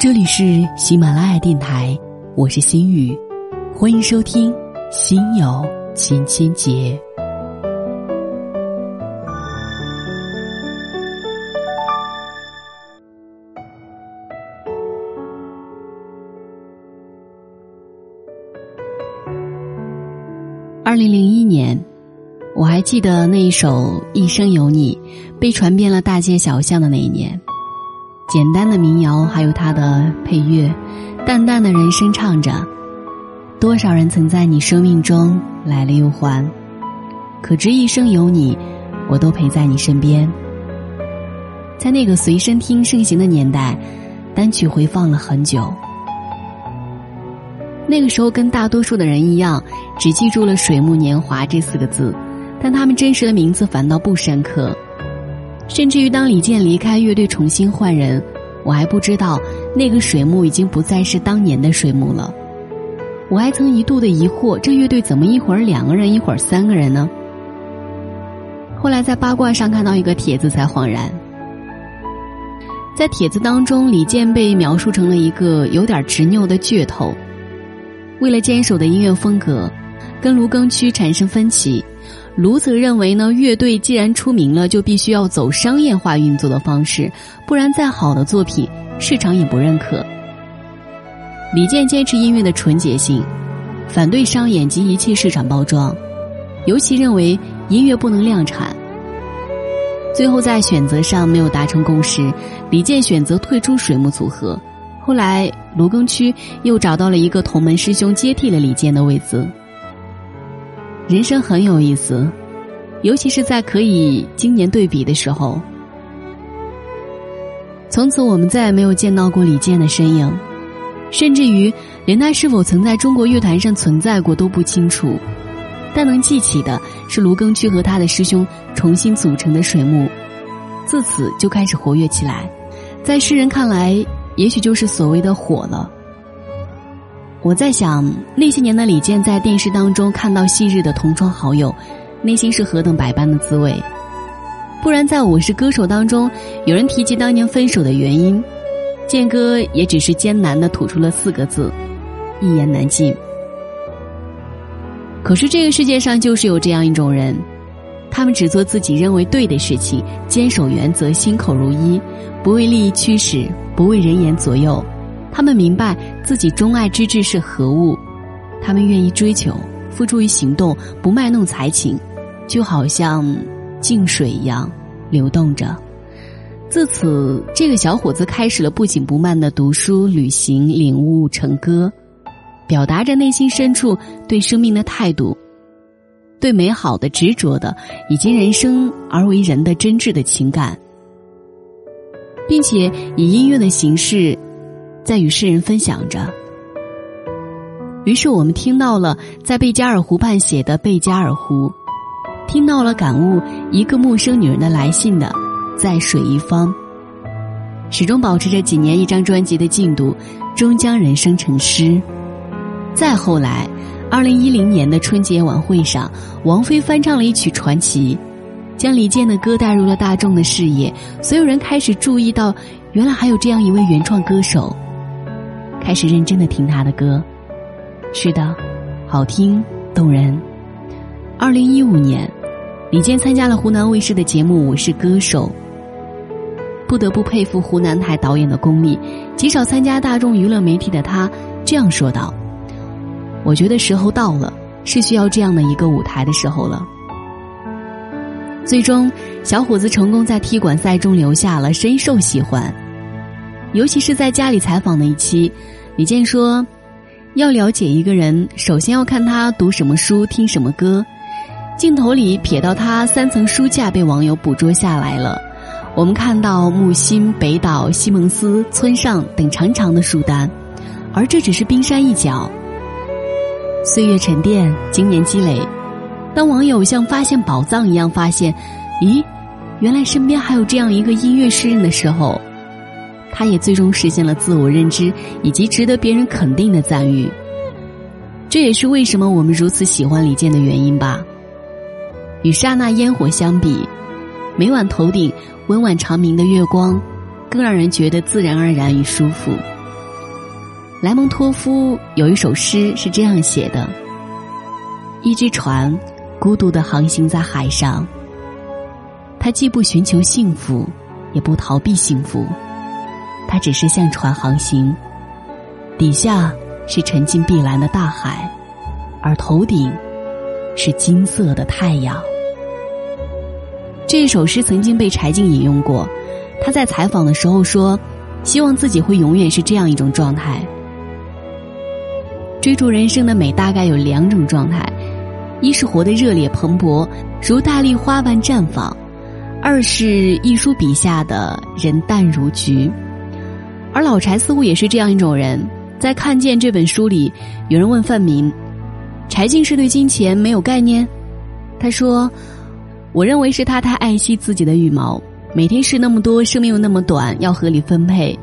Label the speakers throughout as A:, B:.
A: 这里是喜马拉雅电台，我是心雨，欢迎收听《心有千千结》。二零零一年，我还记得那一首《一生有你》被传遍了大街小巷的那一年。简单的民谣，还有它的配乐，淡淡的人声唱着：多少人曾在你生命中来了又还，可知一生有你，我都陪在你身边。在那个随身听盛行的年代，单曲回放了很久。那个时候，跟大多数的人一样，只记住了“水木年华”这四个字，但他们真实的名字反倒不深刻。甚至于，当李健离开乐队，重新换人，我还不知道那个水木已经不再是当年的水木了。我还曾一度的疑惑，这乐队怎么一会儿两个人，一会儿三个人呢？后来在八卦上看到一个帖子，才恍然。在帖子当中，李健被描述成了一个有点执拗的倔头。为了坚守的音乐风格，跟卢庚戌产生分歧。卢则认为呢，乐队既然出名了，就必须要走商业化运作的方式，不然再好的作品，市场也不认可。李健坚持音乐的纯洁性，反对商演及一切市场包装，尤其认为音乐不能量产。最后在选择上没有达成共识，李健选择退出水木组合。后来，卢庚戌又找到了一个同门师兄接替了李健的位子。人生很有意思，尤其是在可以今年对比的时候。从此，我们再也没有见到过李健的身影，甚至于连他是否曾在中国乐坛上存在过都不清楚。但能记起的是卢庚戌和他的师兄重新组成的水木，自此就开始活跃起来。在世人看来，也许就是所谓的火了。我在想，那些年的李健在电视当中看到昔日的同窗好友，内心是何等百般的滋味。不然，在我是歌手当中，有人提及当年分手的原因，健哥也只是艰难的吐出了四个字：一言难尽。可是这个世界上就是有这样一种人，他们只做自己认为对的事情，坚守原则，心口如一，不为利益驱使，不为人言左右。他们明白自己钟爱之志是何物，他们愿意追求，付诸于行动，不卖弄才情，就好像静水一样流动着。自此，这个小伙子开始了不紧不慢的读书、旅行、领悟、成歌，表达着内心深处对生命的态度，对美好的执着的，以及人生而为人的真挚的情感，并且以音乐的形式。在与世人分享着。于是我们听到了在贝加尔湖畔写的《贝加尔湖》，听到了感悟一个陌生女人的来信的《在水一方》，始终保持着几年一张专辑的进度，终将人生成诗。再后来，二零一零年的春节晚会上，王菲翻唱了一曲《传奇》，将李健的歌带入了大众的视野，所有人开始注意到，原来还有这样一位原创歌手。开始认真的听他的歌，是的，好听动人。二零一五年，李健参加了湖南卫视的节目《我是歌手》。不得不佩服湖南台导演的功力，极少参加大众娱乐媒体的他这样说道：“我觉得时候到了，是需要这样的一个舞台的时候了。”最终，小伙子成功在踢馆赛中留下了，深受喜欢。尤其是在家里采访的一期，李健说：“要了解一个人，首先要看他读什么书、听什么歌。”镜头里瞥到他三层书架被网友捕捉下来了。我们看到木心、北岛、西蒙斯、村上等长长的书单，而这只是冰山一角。岁月沉淀，经年积累，当网友像发现宝藏一样发现，咦，原来身边还有这样一个音乐诗人的时候。他也最终实现了自我认知以及值得别人肯定的赞誉，这也是为什么我们如此喜欢李健的原因吧。与刹那烟火相比，每晚头顶温婉长明的月光，更让人觉得自然而然与舒服。莱蒙托夫有一首诗是这样写的：“一只船，孤独的航行在海上。它既不寻求幸福，也不逃避幸福，它只是向船航行。底下是沉静碧蓝的大海，而头顶是金色的太阳。”这首诗曾经被柴静引用过，他在采访的时候说：“希望自己会永远是这样一种状态。”追逐人生的美大概有两种状态：一是活得热烈蓬勃，如大丽花般绽放；二是一书笔下的人淡如菊。而老柴似乎也是这样一种人。在看见这本书里，有人问范明：“柴静是对金钱没有概念？”他说：“我认为是他太爱惜自己的羽毛，每天事那么多，生命又那么短，要合理分配。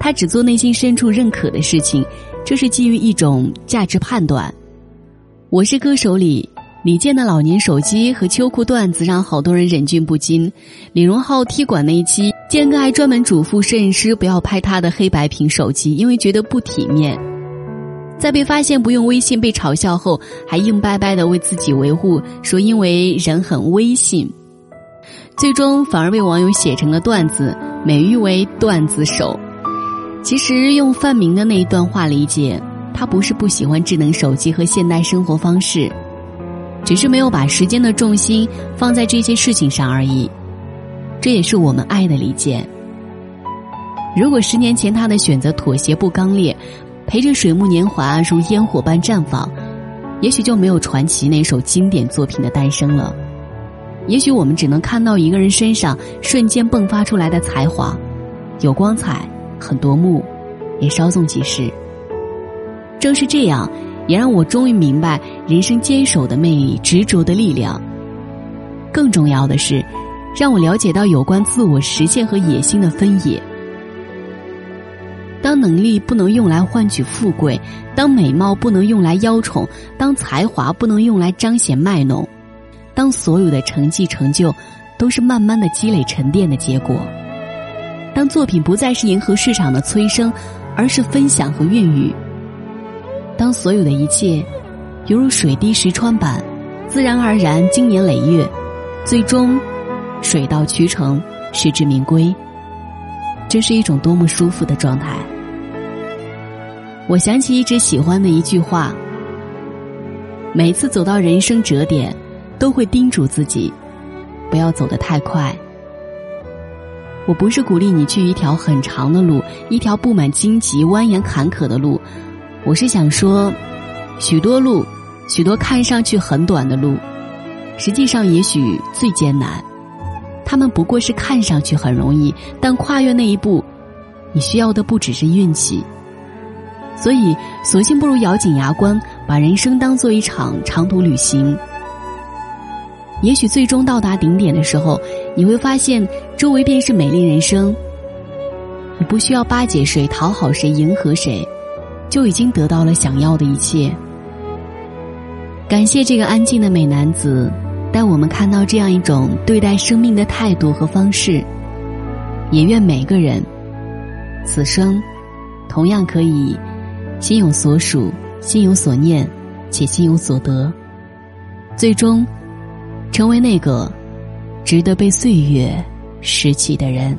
A: 他只做内心深处认可的事情。”这是基于一种价值判断。我是歌手里李健的老年手机和秋裤段子让好多人忍俊不禁。李荣浩踢馆那一期，建哥还专门嘱咐摄影师不要拍他的黑白屏手机，因为觉得不体面。在被发现不用微信被嘲笑后，还硬掰掰的为自己维护，说因为人很微信，最终反而被网友写成了段子，美誉为段子手。其实用范明的那一段话理解，他不是不喜欢智能手机和现代生活方式，只是没有把时间的重心放在这些事情上而已。这也是我们爱的理解。如果十年前他的选择妥协不刚烈，陪着水木年华如烟火般绽放，也许就没有传奇那首经典作品的诞生了。也许我们只能看到一个人身上瞬间迸发出来的才华，有光彩。很夺目，也稍纵即逝。正是这样，也让我终于明白人生坚守的魅力、执着的力量。更重要的是，让我了解到有关自我实现和野心的分野。当能力不能用来换取富贵，当美貌不能用来邀宠，当才华不能用来彰显卖弄，当所有的成绩成就都是慢慢的积累沉淀的结果。当作品不再是迎合市场的催生，而是分享和孕育；当所有的一切犹如水滴石穿般，自然而然经年累月，最终水到渠成，实至名归，这是一种多么舒服的状态！我想起一直喜欢的一句话：每次走到人生折点，都会叮嘱自己，不要走得太快。我不是鼓励你去一条很长的路，一条布满荆棘、蜿蜒坎坷的路。我是想说，许多路，许多看上去很短的路，实际上也许最艰难。他们不过是看上去很容易，但跨越那一步，你需要的不只是运气。所以，索性不如咬紧牙关，把人生当做一场长途旅行。也许最终到达顶点的时候，你会发现周围便是美丽人生。你不需要巴结谁、讨好谁、迎合谁，就已经得到了想要的一切。感谢这个安静的美男子，但我们看到这样一种对待生命的态度和方式。也愿每个人，此生，同样可以心有所属、心有所念，且心有所得，最终。成为那个值得被岁月拾起的人。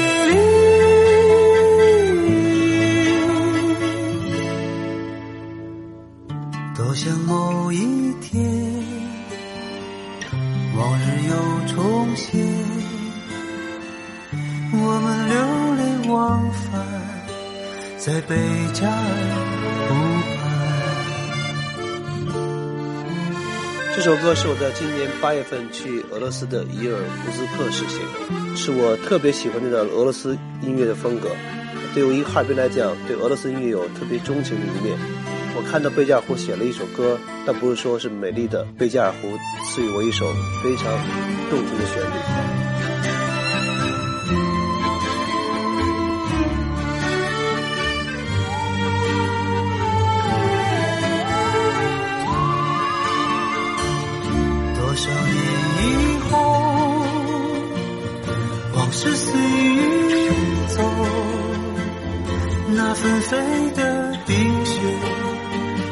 B: 又重现，我们流连忘返在贝加尔湖畔。
C: 这首歌是我在今年八月份去俄罗斯的伊尔库斯克时写的，是我特别喜欢的俄罗斯音乐的风格。对于哈尔滨来讲，对俄罗斯音乐有特别钟情的一面。我看到贝加尔湖写了一首歌，但不是说是美丽的贝加尔湖赐予我一首非常动听的旋律。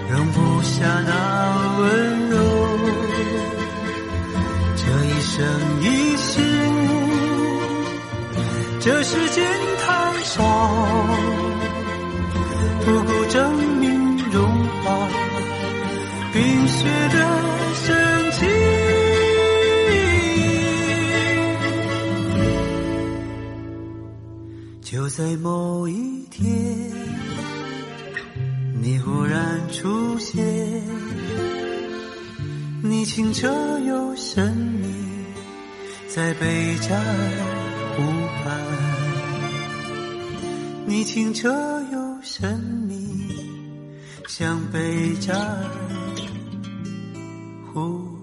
B: 容不下那温柔。这一生一世，这世间太少，不够证明融化冰雪的深情。就在某一天，你忽然出现，你清澈又神秘，在贝加尔湖畔。你清澈又神秘，像贝加尔湖。